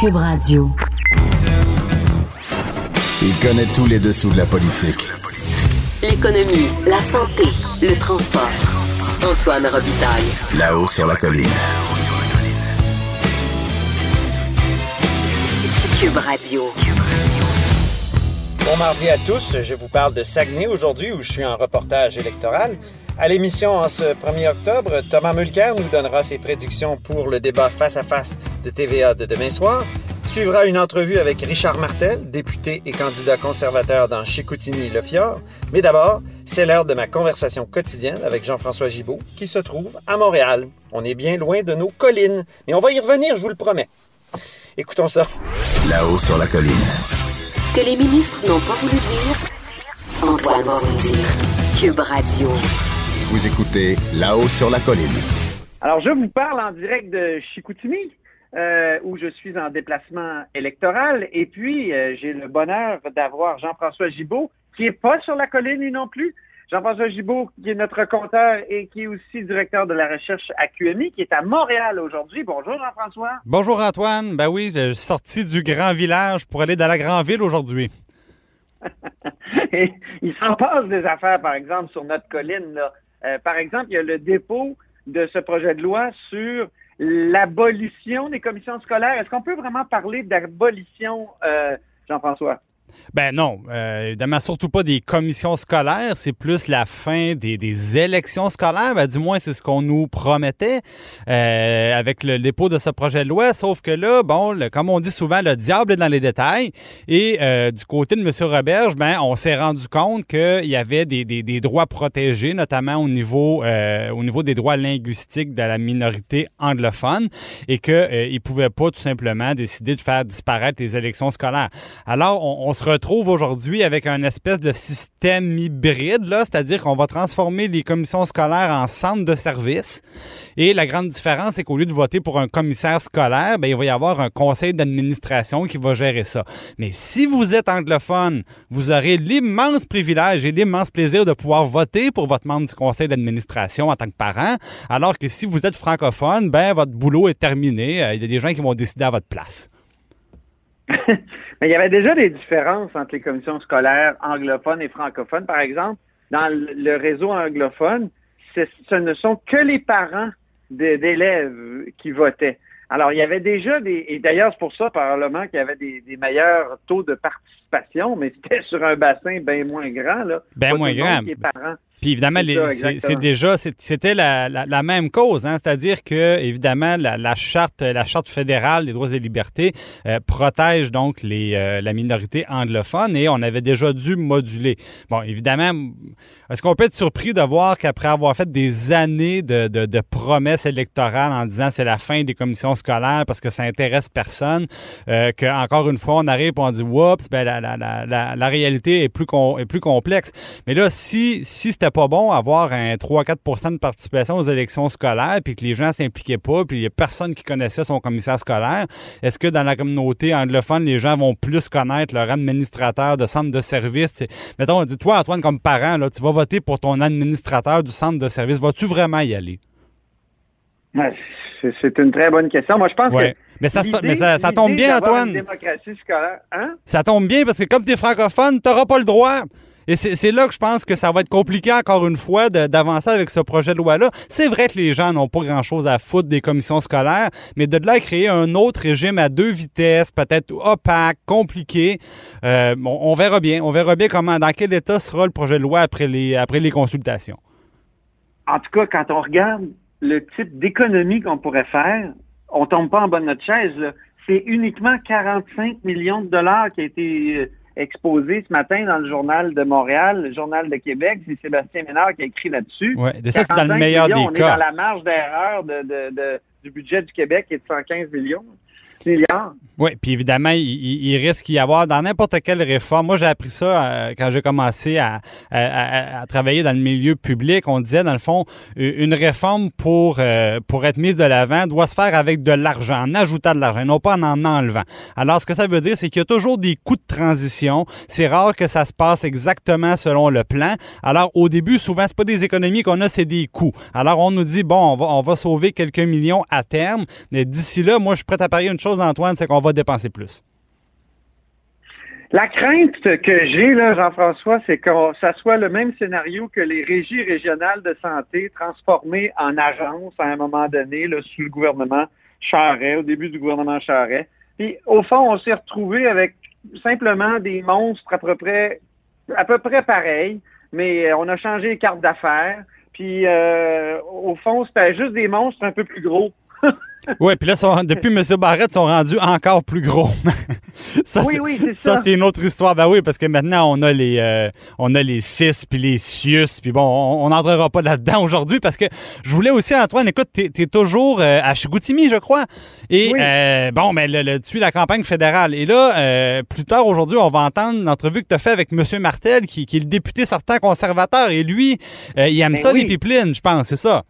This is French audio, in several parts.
Cube Radio. Il connaît tous les dessous de la politique. L'économie, la santé, le transport. Antoine Robitaille. Là-haut sur la colline. Cube Radio. Bon mardi à tous, je vous parle de Saguenay aujourd'hui où je suis en reportage électoral. À l'émission en ce 1er octobre, Thomas Mulcair nous donnera ses prédictions pour le débat face à face de TVA de demain soir. Suivra une entrevue avec Richard Martel, député et candidat conservateur dans Chicoutimi-Le Fjord. Mais d'abord, c'est l'heure de ma conversation quotidienne avec Jean-François Gibault, qui se trouve à Montréal. On est bien loin de nos collines, mais on va y revenir, je vous le promets. Écoutons ça. Là-haut sur la colline. Ce que les ministres n'ont pas voulu dire, Antoine va vous le dire. Cube Radio. Vous écoutez Là-haut sur la colline. Alors, je vous parle en direct de Chicoutimi, euh, où je suis en déplacement électoral. Et puis, euh, j'ai le bonheur d'avoir Jean-François Gibault, qui n'est pas sur la colline, lui non plus. Jean-François Gibault, qui est notre compteur et qui est aussi directeur de la recherche à QMI, qui est à Montréal aujourd'hui. Bonjour, Jean-François. Bonjour, Antoine. Ben oui, je suis sorti du grand village pour aller dans la grande ville aujourd'hui. Et il s'en passe des affaires, par exemple, sur notre colline. Là. Euh, par exemple, il y a le dépôt de ce projet de loi sur l'abolition des commissions scolaires. Est-ce qu'on peut vraiment parler d'abolition, euh, Jean-François? Ben non, euh, surtout pas des commissions scolaires, c'est plus la fin des, des élections scolaires, ben, du moins c'est ce qu'on nous promettait euh, avec le dépôt de ce projet de loi, sauf que là, bon, comme on dit souvent, le diable est dans les détails, et euh, du côté de M. Roberge, ben, on s'est rendu compte qu'il y avait des, des, des, droits protégés, notamment au niveau, euh, au niveau des droits linguistiques de la minorité anglophone, et qu'il euh, ne pouvait pas tout simplement décider de faire disparaître les élections scolaires. Alors, on, on se retrouve aujourd'hui avec un espèce de système hybride, c'est-à-dire qu'on va transformer les commissions scolaires en centres de services. Et la grande différence, c'est qu'au lieu de voter pour un commissaire scolaire, ben, il va y avoir un conseil d'administration qui va gérer ça. Mais si vous êtes anglophone, vous aurez l'immense privilège et l'immense plaisir de pouvoir voter pour votre membre du conseil d'administration en tant que parent, alors que si vous êtes francophone, ben, votre boulot est terminé. Il y a des gens qui vont décider à votre place. Mais il y avait déjà des différences entre les commissions scolaires anglophones et francophones. Par exemple, dans le réseau anglophone, ce ne sont que les parents d'élèves qui votaient. Alors, il y avait déjà des. Et d'ailleurs, c'est pour ça, probablement, qu'il y avait des, des, meilleurs taux de participation, mais c'était sur un bassin bien moins grand. Là. Bien moins grand. Puis évidemment, c'est déjà, c'était la, la, la, même cause, hein? c'est-à-dire que évidemment la, la, charte, la charte fédérale des droits et libertés euh, protège donc les, euh, la minorité anglophone et on avait déjà dû moduler. Bon, évidemment, est-ce qu'on peut être surpris de voir qu'après avoir fait des années de, de, de promesses électorales en disant c'est la fin des commissions scolaires parce que ça intéresse personne, euh, qu'encore une fois on arrive et on dit oups, ben la, la, la, la, réalité est plus, est plus complexe. Mais là, si, si c'était pas bon avoir un 3-4 de participation aux élections scolaires, puis que les gens s'impliquaient pas, puis il n'y a personne qui connaissait son commissaire scolaire. Est-ce que dans la communauté anglophone, les gens vont plus connaître leur administrateur de centre de service? Mettons, toi, Antoine, comme parent, là, tu vas voter pour ton administrateur du centre de service. Vas-tu vraiment y aller? C'est une très bonne question. Moi, je pense ouais. que. Mais ça, mais ça, ça tombe bien, Antoine. Démocratie scolaire, hein? Ça tombe bien parce que comme tu es francophone, tu n'auras pas le droit. Et c'est là que je pense que ça va être compliqué encore une fois d'avancer avec ce projet de loi-là. C'est vrai que les gens n'ont pas grand-chose à foutre des commissions scolaires, mais de là créer un autre régime à deux vitesses, peut-être opaque, compliqué, euh, on, verra bien. On verra bien comment, dans quel état sera le projet de loi après les, après les consultations. En tout cas, quand on regarde le type d'économie qu'on pourrait faire, on tombe pas en bas de notre chaise. C'est uniquement 45 millions de dollars qui a été exposé ce matin dans le journal de Montréal, le journal de Québec. C'est Sébastien Ménard qui a écrit là-dessus. Oui, ça, c'est dans le meilleur millions, des on cas. On est dans la marge d'erreur de, de, de, du budget du Québec qui est de 115 millions. Oui, puis évidemment, il, risque d'y avoir dans n'importe quelle réforme. Moi, j'ai appris ça euh, quand j'ai commencé à, travailler dans le milieu public. On disait, dans le fond, une réforme pour, euh, pour être mise de l'avant doit se faire avec de l'argent, en ajoutant de l'argent, non pas en en enlevant. Alors, ce que ça veut dire, c'est qu'il y a toujours des coûts de transition. C'est rare que ça se passe exactement selon le plan. Alors, au début, souvent, c'est pas des économies qu'on a, c'est des coûts. Alors, on nous dit, bon, on va, on va sauver quelques millions à terme, mais d'ici là, moi, je suis prêt à parier une chose Antoine, c'est qu'on va dépenser plus. La crainte que j'ai, Jean-François, c'est que ça soit le même scénario que les régies régionales de santé transformées en agences à un moment donné, sous le gouvernement Charret, au début du gouvernement Charret. Puis, au fond, on s'est retrouvé avec simplement des monstres à peu près, à peu près pareils, mais on a changé les cartes d'affaires. Puis, euh, au fond, c'était juste des monstres un peu plus gros. oui, puis là, depuis M. Barrette, ils sont rendus encore plus gros. ça, oui, oui, c'est ça. Ça, c'est une autre histoire. Ben oui, parce que maintenant, on a les, euh, on a les CIS puis les CIUS. Puis bon, on n'entrera pas là-dedans aujourd'hui parce que je voulais aussi, Antoine, écoute, tu es, toujours euh, à Chigoutimi, je crois. Et euh, bon, mais ben, le, tu suis la campagne fédérale. Et là, plus tard aujourd'hui, on va entendre l'entrevue que tu as fait avec M. Martel, qui, qui, est le député sortant conservateur. Et lui, il aime ben ça, les pipelines, je pense, c'est ça.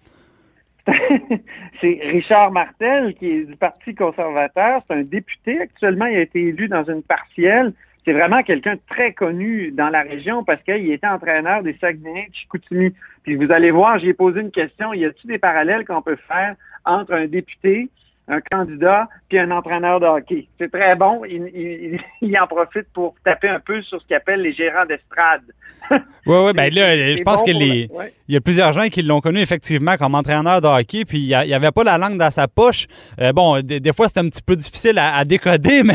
c'est Richard Martel, qui est du Parti conservateur. C'est un député. Actuellement, il a été élu dans une partielle. C'est vraiment quelqu'un de très connu dans la région parce qu'il était entraîneur des Saguenay de Chicoutimi. Puis vous allez voir, j'ai posé une question. Y a-t-il des parallèles qu'on peut faire entre un député un candidat puis un entraîneur de hockey. C'est très bon. Il, en profite pour taper un peu sur ce qu'il appelle les gérants d'estrade. oui, oui, ben là, je pense qu'il il y a plusieurs gens qui l'ont connu effectivement comme entraîneur de hockey, puis il n'y avait pas la langue dans sa poche. Euh, bon, des, fois, c'était un petit peu difficile à, décoder, mais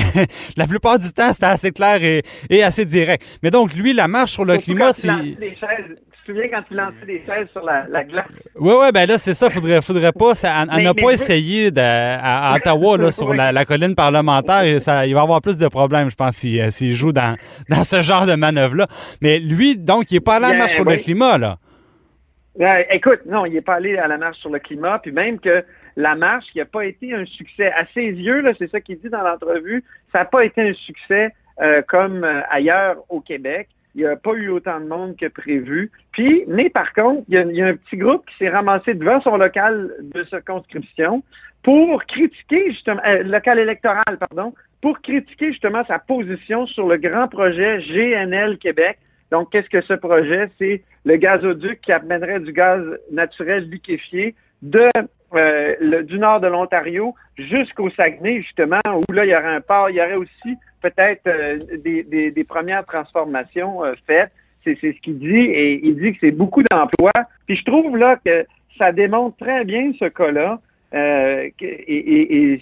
la plupart du temps, c'était assez clair et, assez direct. Mais donc, lui, la marche sur le climat, c'est te souviens quand tu lançais des chaises sur la, glace? Oui, oui, ben là, c'est ça. Faudrait, faudrait pas. Ça, on n'a pas essayé à, Ottawa, là, sur la, colline parlementaire. Et ça, il va y avoir plus de problèmes, je pense, s'il euh, joue dans, dans ce genre de manœuvre-là. Mais lui, donc, il n'est pas allé à la marche sur le climat, là. écoute, non, il n'est pas allé à la marche sur le climat. Puis même que la marche, qui n'a pas été un succès. À ses yeux, c'est ça qu'il dit dans l'entrevue, ça n'a pas été un succès euh, comme euh, ailleurs au Québec. Il n'y a pas eu autant de monde que prévu. Puis, mais par contre, il y a, un petit groupe qui s'est ramassé devant son local de circonscription pour critiquer justement, euh, local électoral, pardon, pour critiquer justement sa position sur le grand projet GNL Québec. Donc, qu'est-ce que ce projet? C'est le gazoduc qui amènerait du gaz naturel liquéfié de euh, du nord de l'Ontario jusqu'au Saguenay, justement, où là, il y aurait un port, il y aurait aussi peut-être euh, des, premières transformations euh, faites. C'est ce qu'il dit et il dit que c'est beaucoup d'emplois. Puis je trouve là que ça démontre très bien ce cas-là et,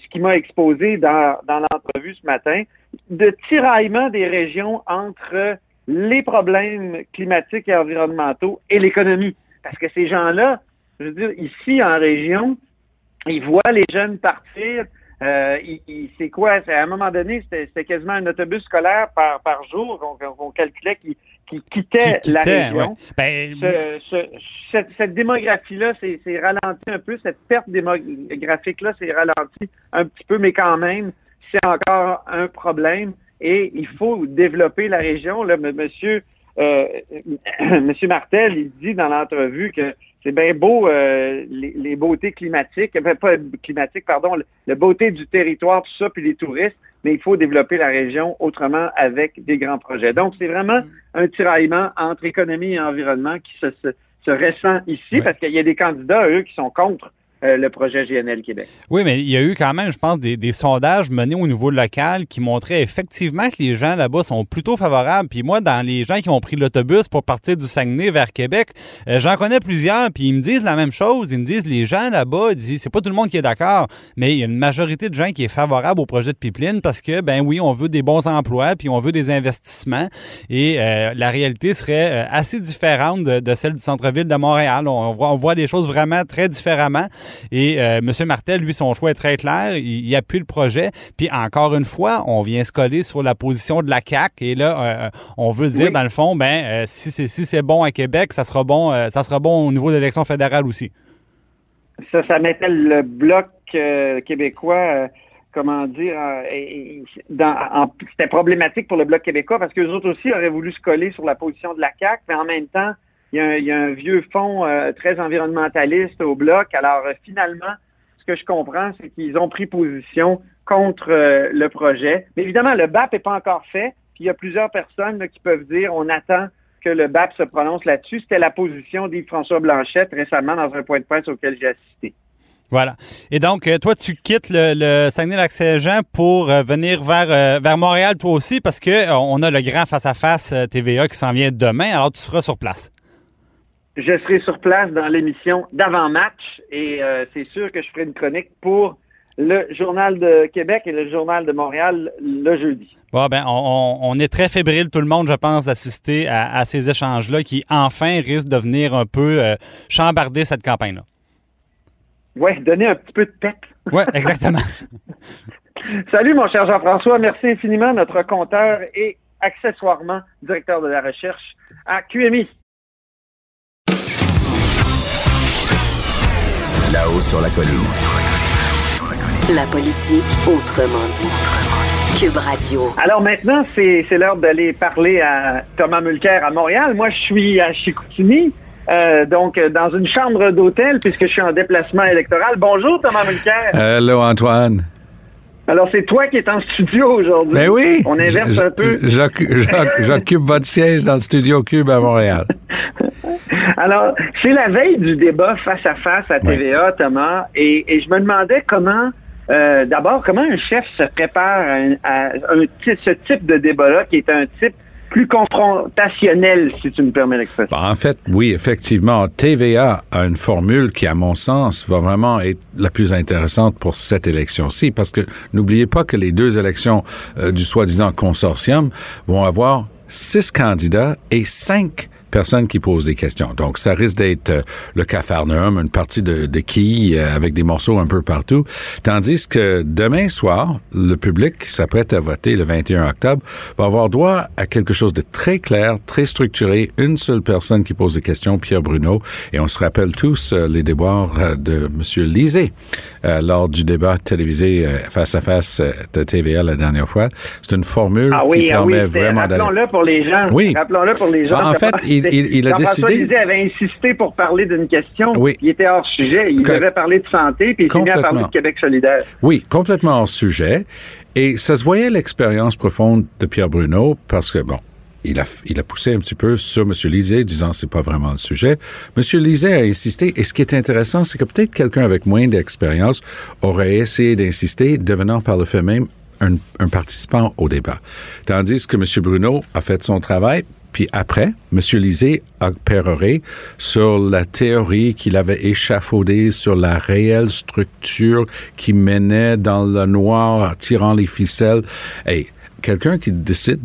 ce qui m'a exposé dans l'entrevue ce matin, de tiraillement des régions entre les problèmes climatiques et environnementaux et l'économie. Parce que ces gens-là, je veux dire, ici en région, ils voient les jeunes partir euh, c'est quoi? À un moment donné, c'était quasiment un autobus scolaire par, par jour qu'on calculait qui, qui, quittait la région. Ben, cette, démographie-là s'est ralentie un peu, cette perte démographique-là s'est ralentie un petit peu, mais quand même, c'est encore un problème et il faut développer la région. Là, monsieur, euh, monsieur Martel, il dit dans l'entrevue que c'est bien beau euh, les, beautés climatiques, enfin, pas climatiques, pardon, la beauté du territoire, tout ça, puis les touristes, mais il faut développer la région autrement avec des grands projets. Donc, c'est vraiment un tiraillement entre économie et environnement qui se, se, ressent ici, parce qu'il y a des candidats, eux, qui sont contre euh, le projet GNL Québec. Oui, mais il y a eu quand même, je pense, des, sondages menés au niveau local qui montraient effectivement que les gens là-bas sont plutôt favorables. Puis moi, dans les gens qui ont pris l'autobus pour partir du Saguenay vers Québec, euh, j'en connais plusieurs, puis ils me disent la même chose. Ils me disent, les gens là-bas, disent, c'est pas tout le monde qui est d'accord, mais il y a une majorité de gens qui est favorable au projet de pipeline parce que, ben oui, on veut des bons emplois, puis on veut des investissements. Et euh, la réalité serait assez différente de, celle du centre-ville de Montréal. On voit, on voit les choses vraiment très différemment. Et euh, M. Martel, lui, son choix est très clair. Il, appuie le projet. Puis encore une fois, on vient se coller sur la position de la CAC. Et là, euh, on veut dire, dans le fond, ben, euh, si c'est si c'est bon à Québec, ça sera bon, ça sera bon au niveau de l'élection fédérale aussi. Ça, ça mettait le bloc québécois comment dire, c'était problématique pour le Bloc québécois parce que les autres aussi auraient voulu se coller sur la position de la CAQ, mais en même temps, il y a un, vieux fond euh, très environnementaliste au bloc. Alors euh, finalement, ce que je comprends, c'est qu'ils ont pris position contre euh, le projet. Mais évidemment, le BAP n'est pas encore fait. Puis il y a plusieurs personnes qui peuvent dire on attend que le BAP se prononce là-dessus. C'était la position d'Yves-François Blanchette récemment dans un point de presse auquel j'ai assisté. Voilà. Et donc, toi, tu quittes le, Saguenay-Lac-Saint-Jean pour venir vers, vers Montréal, toi aussi, parce que on a le grand face-à-face TVA qui s'en vient demain, alors tu seras sur place. Je serai sur place dans l'émission d'avant-match et c'est sûr que je ferai une chronique pour le Journal de Québec et le Journal de Montréal le jeudi. Bon, ben, on, on est très fébrile, tout le monde, je pense, d'assister à, à, ces échanges-là qui, enfin, risquent de venir un peu chambarder cette campagne-là. Oui, donner un petit peu de tête. Oui, exactement. Salut, mon cher Jean-François. Merci infiniment, notre compteur et accessoirement directeur de la recherche à QMI. Là-haut sur la colline. La politique autrement dit. Cube Radio. Alors maintenant, c'est l'heure d'aller parler à Thomas Mulcair à Montréal. Moi, je suis à Chicoutimi. Euh, donc, dans une chambre d'hôtel, puisque je suis en déplacement électoral. Bonjour, Thomas Mulcair. Hello, Antoine. Alors, c'est toi qui es en studio aujourd'hui. Ben oui. On inverse un peu. J'occupe votre siège dans le studio Cube à Montréal. Alors, c'est la veille du débat face à face à TVA, Thomas, et, je me demandais comment, euh, d'abord, comment un chef se prépare à, à ce type de débat-là, qui est un type plus confrontationnel, si tu me permets l'expression. En fait, oui, effectivement, TVA a une formule qui, à mon sens, va vraiment être la plus intéressante pour cette élection-ci, parce que n'oubliez pas que les deux élections euh, du soi-disant consortium vont avoir six candidats et cinq personnes qui posent des questions. Donc, ça risque d'être euh, le cafarnaum, une partie de, de quilles euh, avec des morceaux un peu partout. Tandis que demain soir, le public qui s'apprête à voter le 21 octobre va avoir droit à quelque chose de très clair, très structuré. Une seule personne qui pose des questions, Pierre Bruno. Et on se rappelle tous euh, les déboires de M. Lisée lors du débat télévisé face à face de TVA la dernière fois. C'est une formule ah oui, qui ah oui, permet vraiment Rappelons-le pour les gens. Oui. Rappelons-le pour les gens. En fait, il, il, il a décidé. Lisée avait insisté pour parler d'une question. Oui. Il était hors sujet. Il devait parler de santé, puis il s'est mis à parler de Québec solidaire. Oui, complètement hors sujet. Et ça se voyait l'expérience profonde de Pierre Bruno parce que, bon, il a, il a poussé un petit peu sur M. Lisée, disant c'est pas vraiment le sujet. M. Lisée a insisté, et ce qui est intéressant, c'est que peut-être quelqu'un avec moins d'expérience aurait essayé d'insister, devenant par le fait même un, un participant au débat. Tandis que M. Bruno a fait son travail, puis après, M. Lisée a sur la théorie qu'il avait échafaudée sur la réelle structure qui menait dans le noir, tirant les ficelles. Et quelqu'un qui décide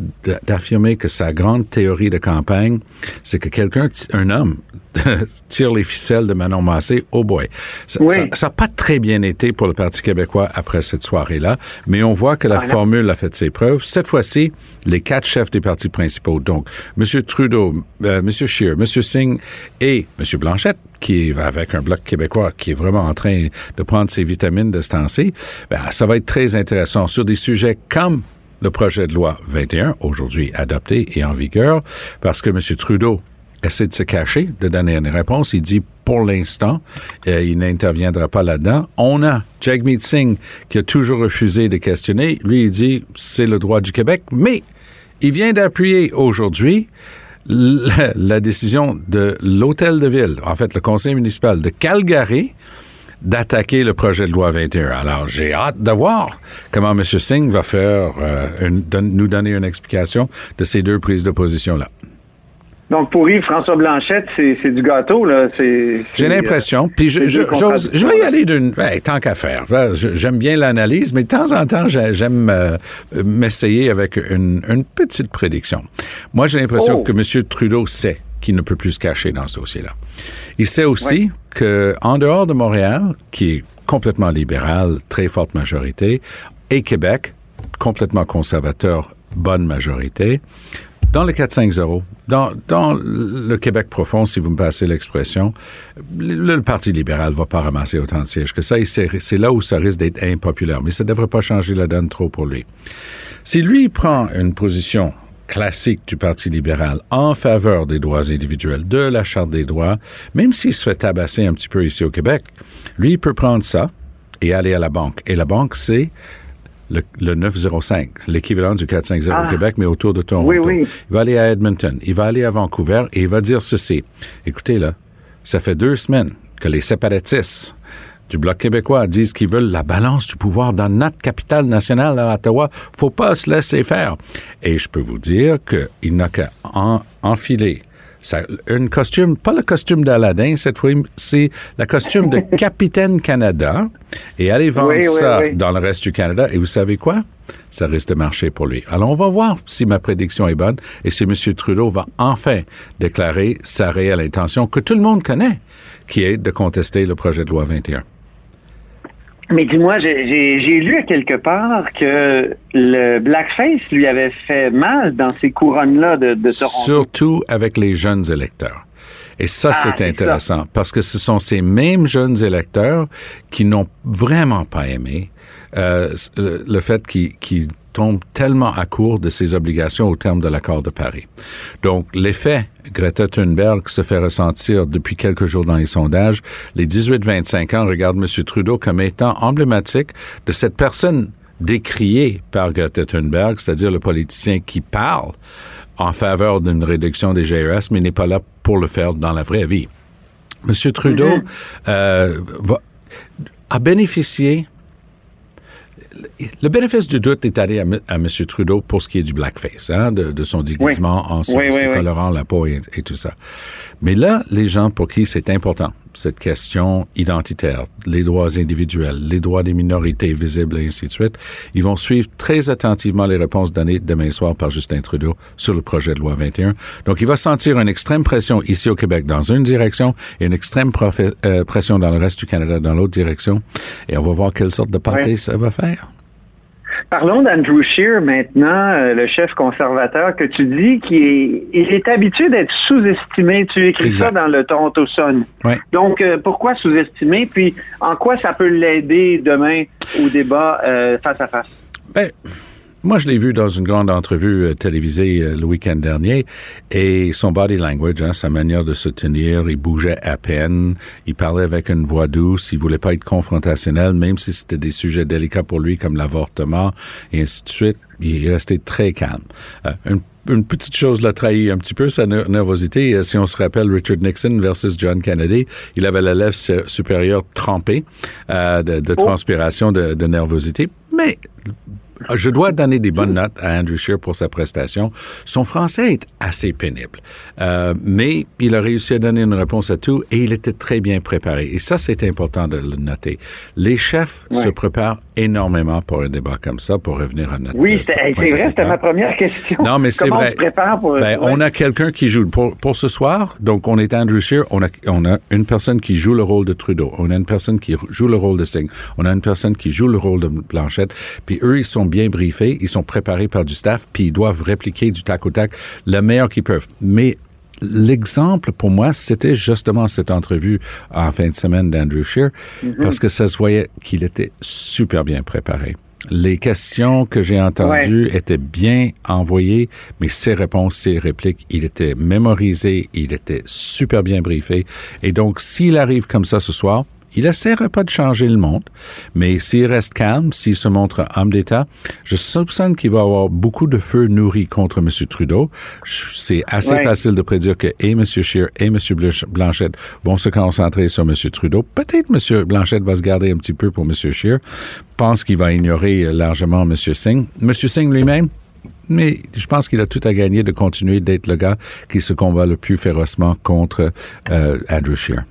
d'affirmer que sa grande théorie de campagne, c'est que quelqu'un, un homme, tire les ficelles de Manon Massé, oh boy. Ça Oui. n'a pas très bien été pour le Parti québécois après cette soirée-là, mais on voit que la Voilà. formule a fait ses preuves. Cette fois-ci, les quatre chefs des partis principaux, donc M. Trudeau, euh, M. Scheer, M. Singh et M. Blanchette, qui va avec un bloc québécois qui est vraiment en train de prendre ses vitamines de ce temps-ci, ben, ça va être très intéressant sur des sujets comme le projet de loi 21, aujourd'hui adopté et en vigueur, parce que M. Trudeau essaie de se cacher, de donner une réponse. Il dit, pour l'instant, euh, il n'interviendra pas là-dedans. On a Jagmeet Singh qui a toujours refusé de questionner. Lui, il dit, c'est le droit du Québec, mais il vient d'appuyer aujourd'hui la, la décision de l'hôtel de ville, en fait, le conseil municipal de Calgary, d'attaquer le projet de loi 21. Alors, j'ai hâte de voir comment M. Singh va faire, euh, une- nous donner une explication de ces deux prises de position-là. Donc, pour Yves François Blanchette, c'est du gâteau, là. J'ai l'impression, puis je, vais y aller d'une... ouais, tant qu'à faire. J'aime bien l'analyse, mais de temps en temps, j'ai- j'aime euh, m'essayer avec une, une petite prédiction. Moi, j'ai l'impression Oh. que M. Trudeau sait qu'il ne peut plus se cacher dans ce dossier-là. Il sait aussi que en dehors de Montréal, qui est complètement libéral, très forte majorité, et Québec, complètement conservateur, bonne majorité, dans le 4-5-0, dans, dans le Québec profond, si vous me passez l'expression, le, le Parti libéral va pas ramasser autant de sièges que ça, c'est là où ça risque d'être impopulaire. Mais ça ne devrait pas changer la donne trop pour lui. Si lui prend une position classique du Parti libéral en faveur des droits individuels, de la Charte des droits, même s'il se fait tabasser un petit peu ici au Québec, lui, il peut prendre ça et aller à la banque. Et la banque, c'est le, le 905, l'équivalent du 450 Ah. au Québec, mais autour de Toronto. Oui, oui. Il va aller à Edmonton, il va aller à Vancouver et il va dire ceci. Écoutez, là, ça fait deux semaines que les séparatistes du Bloc québécois disent qu'ils veulent la balance du pouvoir dans notre capitale nationale à Ottawa. Faut pas se laisser faire. Et je peux vous dire qu'il n'a qu'à en- enfiler ça, un costume, pas le costume d'Aladin cette fois, c'est le costume de Capitaine Canada et aller vendre Oui, oui, ça oui. dans le reste du Canada. Et vous savez quoi? Ça risque de marcher pour lui. Alors, on va voir si ma prédiction est bonne et si M. Trudeau va enfin déclarer sa réelle intention que tout le monde connaît, qui est de contester le projet de loi 21. Mais dis-moi, j'ai- lu à quelque part que le blackface lui avait fait mal dans ces couronnes-là de, de Toronto. Surtout avec les jeunes électeurs. Et ça, Ah, c'est intéressant parce que ce sont ces mêmes jeunes électeurs qui n'ont vraiment pas aimé euh, le, fait qu'ils qu'ils tombent tellement à court de ses obligations au terme de l'accord de Paris. Donc, l'effet Greta Thunberg se fait ressentir depuis quelques jours dans les sondages. Les 18-25 ans regardent M. Trudeau comme étant emblématique de cette personne décriée par Greta Thunberg, c'est-à-dire le politicien qui parle en faveur d'une réduction des GES, mais n'est pas là pour le faire dans la vraie vie. M. Trudeau euh, va- a bénéficié le bénéfice du doute est allé à, M- à M. Trudeau pour ce qui est du blackface, hein, de, de son déguisement en se, Oui, oui. colorant la peau et, et tout ça. Mais là, les gens pour qui c'est important, cette question identitaire, les droits individuels, les droits des minorités visibles et ainsi de suite, ils vont suivre très attentivement les réponses données demain soir par Justin Trudeau sur le projet de loi 21. Donc, il va sentir une extrême pression ici au Québec dans une direction et une extrême euh, pression dans le reste du Canada dans l'autre direction. Et on va voir quelle sorte de party Ouais. ça va faire. Parlons d'Andrew Scheer maintenant, euh, le chef conservateur que tu dis qui est, il est habitué d'être sous-estimé. Tu écris Exact. ça dans le Toronto Sun. Ouais. Donc, euh, pourquoi sous-estimer? Puis, en quoi ça peut l'aider demain au débat euh, face à face? Ben, moi, je l'ai vu dans une grande entrevue euh, télévisée euh, le week-end dernier et son body language, hein, sa manière de se tenir, il bougeait à peine, il parlait avec une voix douce, il voulait pas être confrontationnel, même si c'était des sujets délicats pour lui comme l'avortement et ainsi de suite. Il restait très calme. Euh, une une petite chose l'a trahi un petit peu, sa ner- nervosité. Si on se rappelle Richard Nixon versus John Kennedy, il avait la lèvre su- supérieure trempée euh, de, de transpiration, de, de nervosité. Mais je dois donner des bonnes notes à Andrew Scheer pour sa prestation. Son français est assez pénible, Euh, mais il a réussi à donner une réponse à tout et il était très bien préparé. Et ça, c'est important de le noter. Les chefs Ouais. se préparent énormément pour un débat comme ça, pour revenir à notre Oui, euh, c'est vrai, c'était ma première question. Non, mais c'est vrai. on se prépare pour... Ben, ouais. On a quelqu'un qui joue pour, pour ce soir. Donc, on est Andrew Scheer. On a, on a une personne qui joue le rôle de Trudeau. On a une personne qui joue le rôle de Singh. On a une personne qui joue le rôle de Blanchette. Puis eux, ils sont bien briefés. Ils sont préparés par du staff. Puis ils doivent répliquer du tac au tac le meilleur qu'ils peuvent. Mais L'exemple pour moi, c'était justement cette entrevue en fin de semaine d'Andrew Scheer, parce que ça se voyait qu'il était super bien préparé. Les questions que j'ai entendues étaient bien envoyées, mais ses réponses, ses répliques, il était mémorisé, il était super bien briefé. Et donc, s'il arrive comme ça ce soir, il essaiera pas de changer le monde, mais s'il reste calme, s'il se montre homme d'État, je soupçonne qu'il va avoir beaucoup de feu nourri contre M. Trudeau. C'est assez Ouais. facile de prédire que et M. Scheer et M. Blanch- Blanchette vont se concentrer sur M. Trudeau. Peut-être M. Blanchette va se garder un petit peu pour M. Scheer. Pense qu'il va ignorer euh, largement M. Singh. M. Singh lui-même, mais je pense qu'il a tout à gagner de continuer d'être le gars qui se combat le plus férocement contre euh, Andrew Scheer.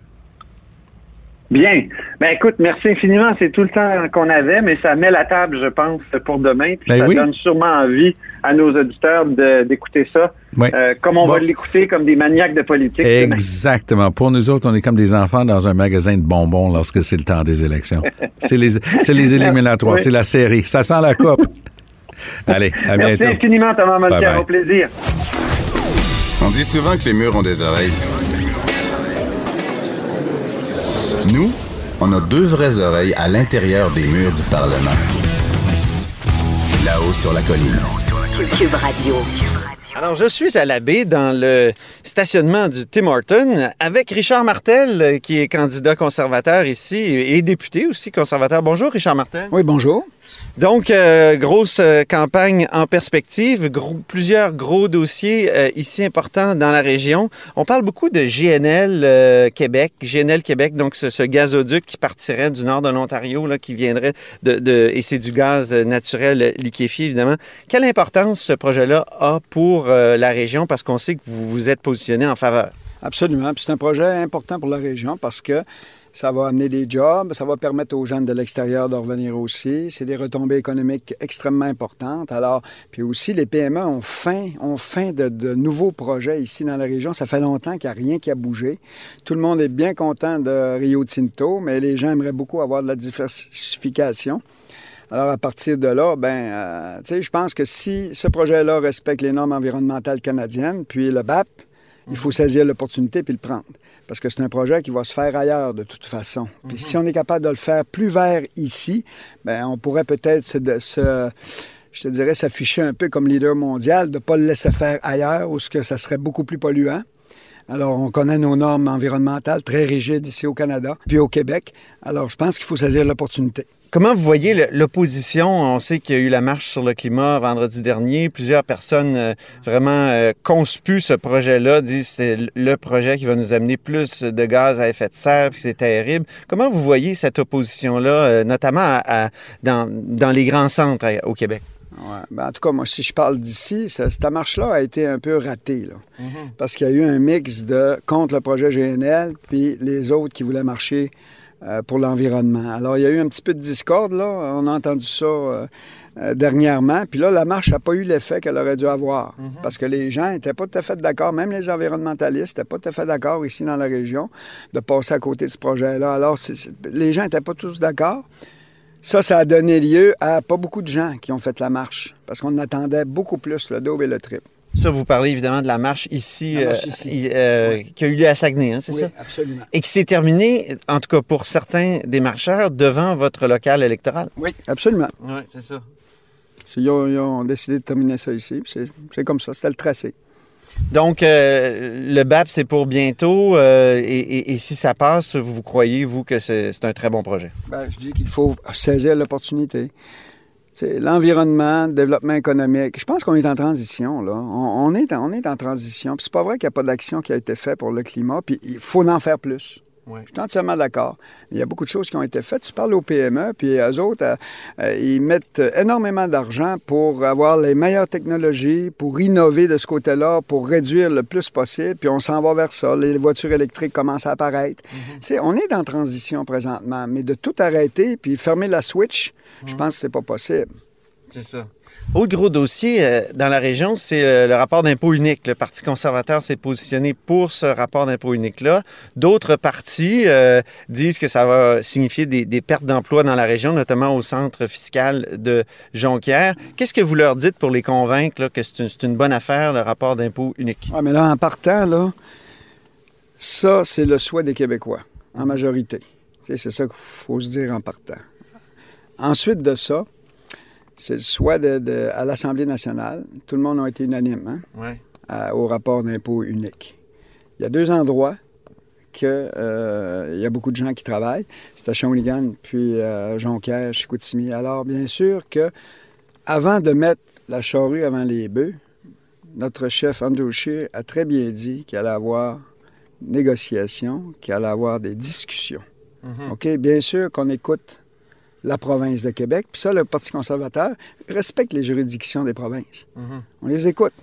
Bien. Ben écoute, merci infiniment. C'est tout le temps qu'on avait, mais ça met la table, je pense, pour demain. Puis Ben ça oui. donne sûrement envie à nos auditeurs d'écouter ça. Euh, comme on Bon. va l'écouter comme des maniaques de politique. demain. Exactement. Pour nous autres, on est comme des enfants dans un magasin de bonbons lorsque c'est le temps des élections. C'est les, c'est les éliminatoires, Oui. c'est la série. Ça sent la coupe. Allez, à Merci bientôt. infiniment, Thomas Mulcair. Au plaisir. On dit souvent que les murs ont des oreilles. Nous, on a deux vraies oreilles à l'intérieur des murs du Parlement. Là-haut sur la colline. Cube Radio. Alors, je suis à la baie dans le stationnement du Tim Horton avec Richard Martel, euh, qui est candidat conservateur ici et député aussi conservateur. Bonjour, Richard Martel. Oui, bonjour. Donc, euh, grosse euh, campagne en perspective, gros- plusieurs gros dossiers euh, ici importants dans la région. On parle beaucoup de GNL euh, Québec, GNL Québec, donc ce, ce gazoduc qui partirait du nord de l'Ontario, là, qui viendrait de, de- et c'est du gaz naturel liquéfié, évidemment. Quelle importance ce projet-là a pour euh, la région, parce qu'on sait que vous vous êtes positionné en faveur? Absolument. Puis c'est un projet important pour la région parce que ça va amener des jobs, ça va permettre aux gens de l'extérieur de revenir aussi. C'est des retombées économiques extrêmement importantes. Alors, puis aussi, les PME ont faim, ont faim de nouveaux projets ici dans la région. Ça fait longtemps qu'il n'y a rien qui a bougé. Tout le monde est bien content de Rio Tinto, mais les gens aimeraient beaucoup avoir de la diversification. Alors, à partir de là, ben, euh, tu sais, je pense que si ce projet-là respecte les normes environnementales canadiennes, puis le BAP, il faut saisir l'opportunité puis le prendre. Parce que c'est un projet qui va se faire ailleurs de toute façon. Puis si on est capable de le faire plus vert ici, ben on pourrait peut-être se, je te dirais, s'afficher un peu comme leader mondial, de ne pas le laisser faire ailleurs où ce que ça serait beaucoup plus polluant. Alors, on connaît nos normes environnementales très rigides ici au Canada, puis au Québec. Alors, je pense qu'il faut saisir l'opportunité. Comment vous voyez l'opposition? On sait qu'il y a eu la marche sur le climat vendredi dernier. Plusieurs personnes euh, vraiment euh, conspuent ce projet-là, disent que c'est le projet qui va nous amener plus de gaz à effet de serre, puis c'est terrible. Comment vous voyez cette opposition-là, euh, notamment dans, les grands centres au Québec? Ouais. Ben, en tout cas, moi, si je parle d'ici, cette marche-là a été un peu ratée. Là. Parce qu'il y a eu un mix de contre le projet GNL, puis les autres qui voulaient marcher euh, pour l'environnement. Alors, il y a eu un petit peu de discorde, là. On a entendu ça euh, euh, dernièrement. Puis là, la marche n'a pas eu l'effet qu'elle aurait dû avoir. Parce que les gens n'étaient pas tout à fait d'accord, même les environnementalistes n'étaient pas tout à fait d'accord ici dans la région de passer à côté de ce projet-là. Alors, les gens n'étaient pas tous d'accord. Ça, ça a donné lieu à pas beaucoup de gens qui ont fait la marche, parce qu'on attendait beaucoup plus le double et le triple. Ça, vous parlez évidemment de la marche ici, La marche euh, ici. euh, qui a eu lieu à Saguenay, hein, c'est oui, ça? absolument. Et qui s'est terminée, en tout cas pour certains des marcheurs, devant votre local électoral. Oui, absolument. Oui, c'est ça. Ils ont, ils ont décidé de terminer ça ici, c'est comme ça, c'était le tracé. Donc, euh, le BAP, c'est pour bientôt. euh, et, si ça passe, vous croyez, vous, que c'est un très bon projet? Ben, je dis qu'il faut saisir l'opportunité. L'environnement, le développement économique. Je pense qu'on est en transition, là. On, on est, en, on est en transition. Puis c'est pas vrai qu'il n'y a pas d'action qui a été faite pour le climat, puis il faut en faire plus. Ouais. Je suis entièrement d'accord. Il y a beaucoup de choses qui ont été faites. Tu parles aux PME, puis eux autres, euh, euh, ils mettent énormément d'argent pour avoir les meilleures technologies, pour innover de ce côté-là, pour réduire le plus possible, puis on s'en va vers ça. Les voitures électriques commencent à apparaître. Sais, on est en transition présentement, mais de tout arrêter puis fermer la switch, je pense que c'est pas possible. C'est ça. Autre gros dossier euh, dans la région, c'est euh, le rapport d'impôt unique. Le Parti conservateur s'est positionné pour ce rapport d'impôt unique-là. D'autres partis euh, disent que ça va signifier des, pertes d'emplois dans la région, notamment au centre fiscal de Jonquière. Qu'est-ce que vous leur dites pour les convaincre que c'est une, bonne affaire, le rapport d'impôt unique? Ah, mais là, en partant, là, ça, c'est le souhait des Québécois, en majorité. C'est ça qu'il faut se dire en partant. Ensuite de ça, c'est le souhait de, de- à l'Assemblée nationale. Tout le monde a été unanime hein, Ouais. à- au rapport d'impôt unique. Il y a deux endroits que euh, il y a beaucoup de gens qui travaillent. C'est à Shawinigan, puis à Jonquière, Chicoutimi. Alors, bien sûr que avant de mettre la charrue avant les bœufs, notre chef Andrew Scheer a très bien dit qu'il allait avoir négociations, qu'il allait avoir des discussions. OK? Bien sûr qu'on écoute la province de Québec. Puis ça, le Parti conservateur respecte les juridictions des provinces. On les écoute.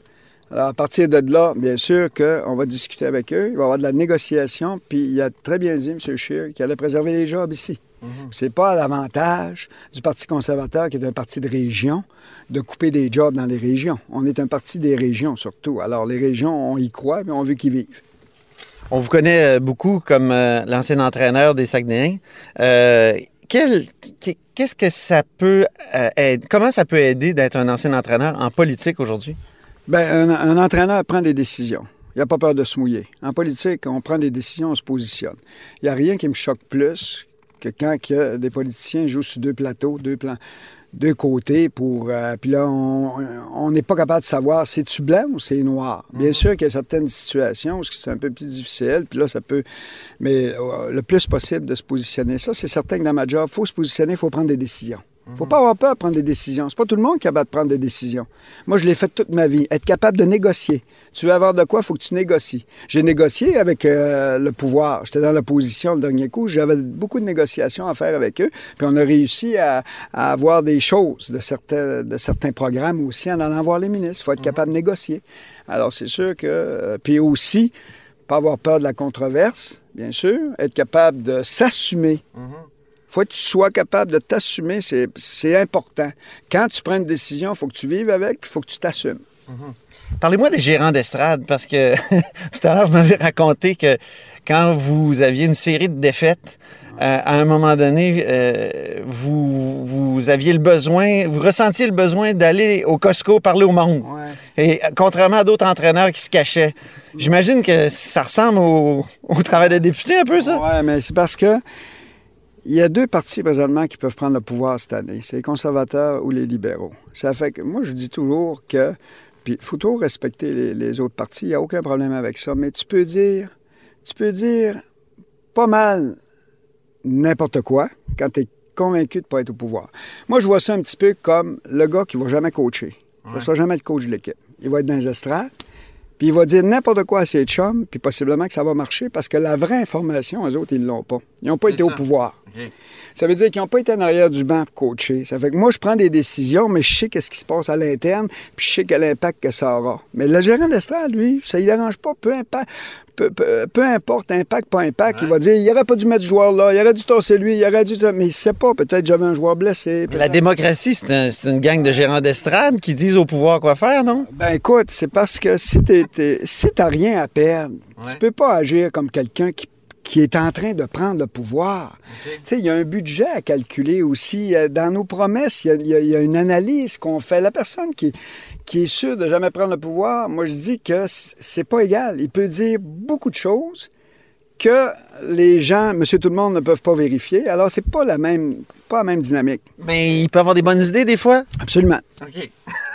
Alors, à partir de là, bien sûr qu'on va discuter avec eux. Il va y avoir de la négociation. Puis il a très bien dit, M. Scheer, qu'il allait préserver les jobs ici. Puis C'est pas à l'avantage du Parti conservateur, qui est un parti de région, de couper des jobs dans les régions. On est un parti des régions, surtout. Alors, les régions, on y croit, mais on veut qu'ils vivent. On vous connaît euh, beaucoup comme euh, l'ancien entraîneur des Saguenayens. Euh, Qu'est-ce que ça peut euh, aider? Comment ça peut aider d'être un ancien entraîneur en politique aujourd'hui? Bien, un, entraîneur prend des décisions. Il n'a pas peur de se mouiller. En politique, on prend des décisions, on se positionne. Il n'y a rien qui me choque plus que quand des politiciens jouent sur deux plateaux, deux plans, deux côtés pour. euh, puis là, on n'est pas capable de savoir c'est-tu blanc ou c'est noir. Bien sûr qu'il y a certaines situations où c'est un peu plus difficile, puis là, ça peut. Mais euh, le plus possible de se positionner. Ça, c'est certain que dans ma job, il faut se positionner, il faut prendre des décisions. Il faut pas avoir peur de prendre des décisions. C'est pas tout le monde qui est capable de prendre des décisions. Moi, je l'ai fait toute ma vie. Être capable de négocier. Tu veux avoir de quoi, il faut que tu négocies. J'ai négocié avec euh, le pouvoir. J'étais dans l'opposition le dernier coup. J'avais beaucoup de négociations à faire avec eux. Puis on a réussi à, avoir des choses de certains, de certains programmes aussi en allant voir les ministres. Il faut être capable de négocier. Alors, c'est sûr que... euh, puis aussi, pas avoir peur de la controverse, bien sûr. Être capable de s'assumer faut que tu sois capable de t'assumer, c'est, c'est important. Quand tu prends une décision, il faut que tu vives avec, puis il faut que tu t'assumes. Parlez-moi des gérants d'estrade, parce que tout à l'heure, vous m'avez raconté que quand vous aviez une série de défaites, euh, à un moment donné, euh, vous, vous aviez le besoin, vous ressentiez le besoin d'aller au Costco parler au monde. Et euh, contrairement à d'autres entraîneurs qui se cachaient. J'imagine que ça ressemble au, au travail de député un peu, ça? Oui, mais c'est parce que il y a deux partis présentement qui peuvent prendre le pouvoir cette année. C'est les conservateurs ou les libéraux. Ça fait que moi, je dis toujours que, puis il faut toujours respecter les, les autres partis. Il n'y a aucun problème avec ça. Mais tu peux dire, tu peux dire pas mal n'importe quoi quand tu es convaincu de ne pas être au pouvoir. Moi, je vois ça un petit peu comme le gars qui ne va jamais coacher. Il ne sera jamais le coach de l'équipe. Il va être dans les estrades, puis il va dire n'importe quoi à ses chums, puis possiblement que ça va marcher parce que la vraie information, eux autres, ils ne l'ont pas. Ils n'ont pas été au pouvoir. Ça veut dire qu'ils n'ont pas été en arrière du banc pour coacher. Ça fait que moi, je prends des décisions, mais je sais qu'est-ce qui se passe à l'interne, puis je sais quel impact que ça aura. Mais le gérant d'estrade, lui, ça ne dérange pas. Peu, impa- peu, peu- peu importe, impact, pas impact, il va dire, il aurait pas dû mettre ce joueur-là, il aurait dû tasser lui, il aurait dû... Mais il ne sait pas, peut-être j'avais un joueur blessé. La démocratie, c'est un- une gang de gérants d'estrade qui disent au pouvoir quoi faire, non? Ben écoute, c'est parce que si tu si t'as rien à perdre, Ouais. tu peux pas agir comme quelqu'un qui, qui est en train de prendre le pouvoir. Tu sais, il y a un budget à calculer aussi. Euh, Dans nos promesses, il y a- il y, a- il y a une analyse qu'on fait. La personne qui, qui est sûre de jamais prendre le pouvoir, moi je dis que c'est pas égal. Il peut dire beaucoup de choses que les gens, monsieur tout le monde, ne peuvent pas vérifier. Alors c'est pas la même, pas la même dynamique. Mais il peut avoir des bonnes idées des fois? Absolument, OK.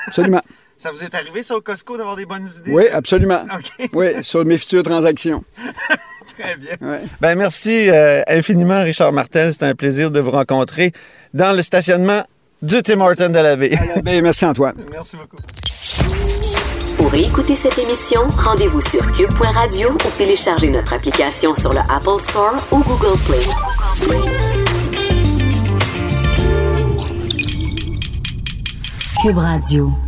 absolument. Ça vous est arrivé, au Costco, d'avoir des bonnes idées? Oui, absolument. OK. Oui, sur mes futures transactions. Très bien. Ouais. Ben merci euh, infiniment, Richard Martel. C'était un plaisir de vous rencontrer dans le stationnement du Tim Horton de la baie. Ben, merci Antoine. Merci beaucoup. Pour écouter cette émission, rendez-vous sur cube.radio ou téléchargez notre application sur le Apple Store ou Google Play. Cube Radio.